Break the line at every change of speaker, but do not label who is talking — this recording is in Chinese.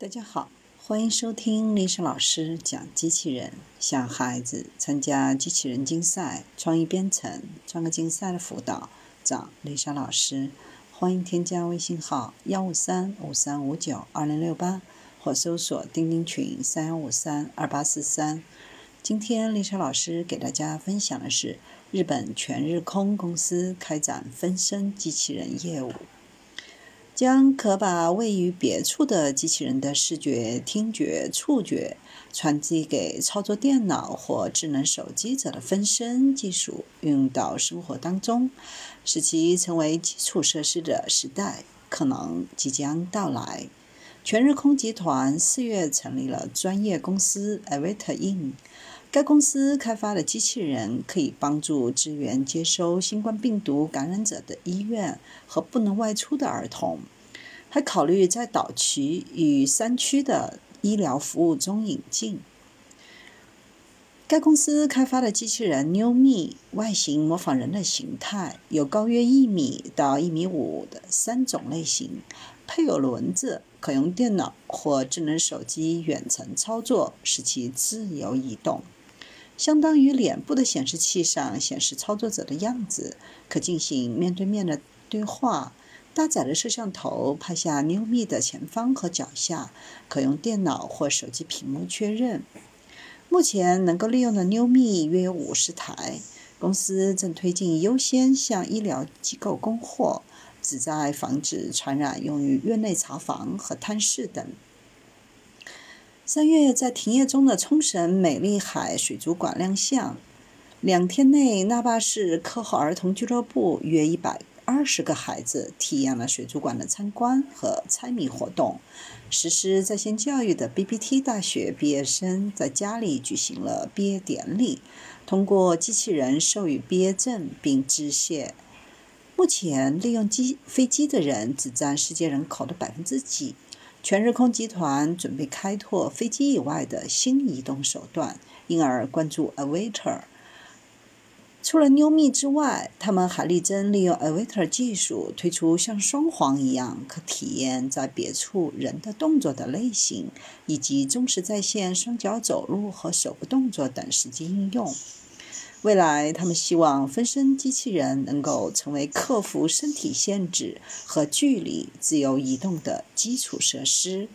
大家好，欢迎收听丽莎老师讲机器人。想孩子参加机器人竞赛、创意编程、创客竞赛的辅导，找丽莎老师。欢迎添加微信号幺五三五三五九二零六八，或搜索钉钉群三幺五三二八四三。今天丽莎老师给大家分享的是日本全日空公司开展分身机器人业务。将可把位于别处的机器人的视觉、听觉、触觉传递给操作电脑或智能手机者的分身技术运用到生活当中，使其成为基础设施的时代可能即将到来。全日空集团四月成立了专业公司 Avita Inc。该公司开发的机器人可以帮助支援接收新冠病毒感染者的医院和不能外出的儿童，还考虑在岛区与山区的医疗服务中引进。该公司开发的机器人 New Me 外形模仿人的形态，有高约一米到一米五的三种类型，配有轮子，可用电脑或智能手机远程操作，使其自由移动。相当于脸部的显示器上显示操作者的样子，可进行面对面的对话。搭载的摄像头拍下 New Me 的前方和脚下，可用电脑或手机屏幕确认。目前能够利用的 New Me 约有五十台，公司正推进优先向医疗机构供货，旨在防止传染，用于院内查房和探视等。三月，在停业中的冲绳美丽海水族馆亮相。两天内，那霸市课后儿童俱乐部约一百二十个孩子体验了水族馆的参观和猜谜活动。实施在线教育的 BBT 大学毕业生在家里举行了毕业典礼，通过机器人授予毕业证并致谢。目前，利用机飞机的人只占世界人口的百分之几？全日空集团准备开拓飞机以外的新移动手段，因而关注 Avatar。除了 New Me 之外，他们还力争利用 Avatar 技术推出像双簧一样可体验在别处人的动作的类型，以及忠实在线双脚走路和手部动作等实际应用。未来，他们希望分身机器人能够成为克服身体限制和距离、自由移动的基础设施。